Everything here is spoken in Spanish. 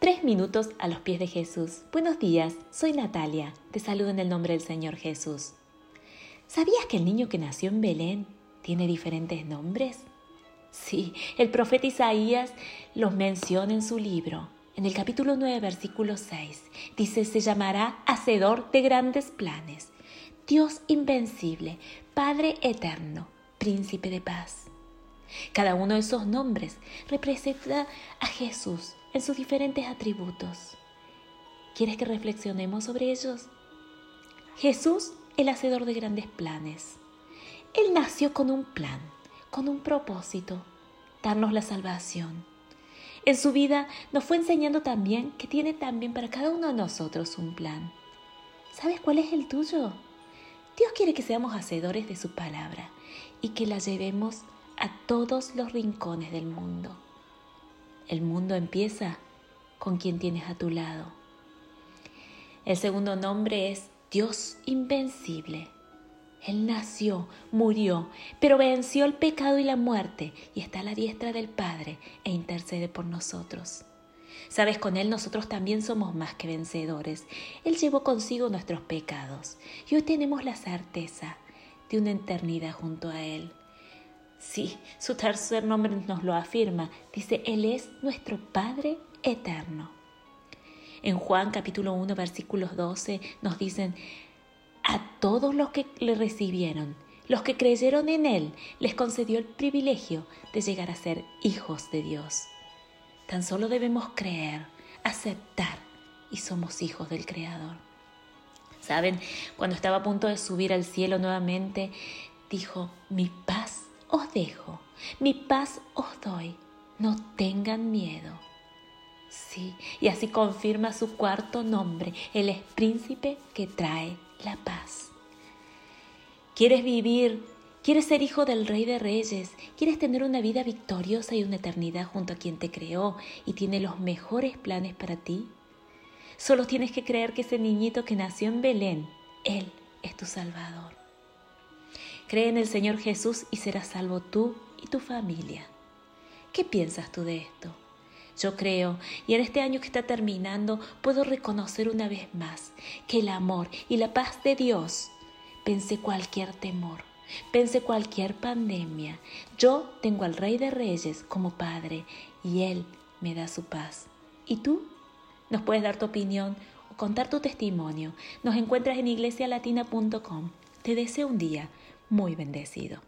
Tres minutos a los pies de Jesús. Buenos días, soy Natalia. Te saludo en el nombre del Señor Jesús. ¿Sabías que el niño que nació en Belén tiene diferentes nombres? Sí, el profeta Isaías los menciona en su libro. En el capítulo 9, versículo 6, dice, se llamará Hacedor de grandes planes, Dios invencible, Padre eterno, Príncipe de paz. Cada uno de esos nombres representa a Jesús en sus diferentes atributos. ¿Quieres que reflexionemos sobre ellos? Jesús, el hacedor de grandes planes. Él nació con un plan, con un propósito, darnos la salvación. En su vida nos fue enseñando también que tiene también para cada uno de nosotros un plan. ¿Sabes cuál es el tuyo? Dios quiere que seamos hacedores de su palabra y que la llevemos a todos los rincones del mundo. El mundo empieza con quien tienes a tu lado. El segundo nombre es Dios invencible. Él nació, murió, pero venció el pecado y la muerte y está a la diestra del Padre e intercede por nosotros. Sabes, con Él nosotros también somos más que vencedores. Él llevó consigo nuestros pecados y hoy tenemos la certeza de una eternidad junto a Él. Sí, su tercer nombre nos lo afirma. Dice, Él es nuestro Padre eterno. En Juan capítulo 1 versículos 12 nos dicen, a todos los que le recibieron, los que creyeron en Él, les concedió el privilegio de llegar a ser hijos de Dios. Tan solo debemos creer, aceptar y somos hijos del Creador. Saben, cuando estaba a punto de subir al cielo nuevamente, dijo, mi paz os dejo, mi paz os doy, no tengan miedo. Sí, y así confirma su cuarto nombre, Él es príncipe que trae la paz. ¿Quieres vivir? ¿Quieres ser hijo del Rey de Reyes? ¿Quieres tener una vida victoriosa y una eternidad junto a quien te creó y tiene los mejores planes para ti? Solo tienes que creer que ese niñito que nació en Belén, Él es tu Salvador. Cree en el Señor Jesús y serás salvo tú y tu familia. ¿Qué piensas tú de esto? Yo creo, y en este año que está terminando, puedo reconocer una vez más que el amor y la paz de Dios vence cualquier temor, vence cualquier pandemia. Yo tengo al Rey de Reyes como Padre y Él me da su paz. ¿Y tú? Nos puedes dar tu opinión o contar tu testimonio. Nos encuentras en iglesialatina.com. Te deseo un día muy bendecido.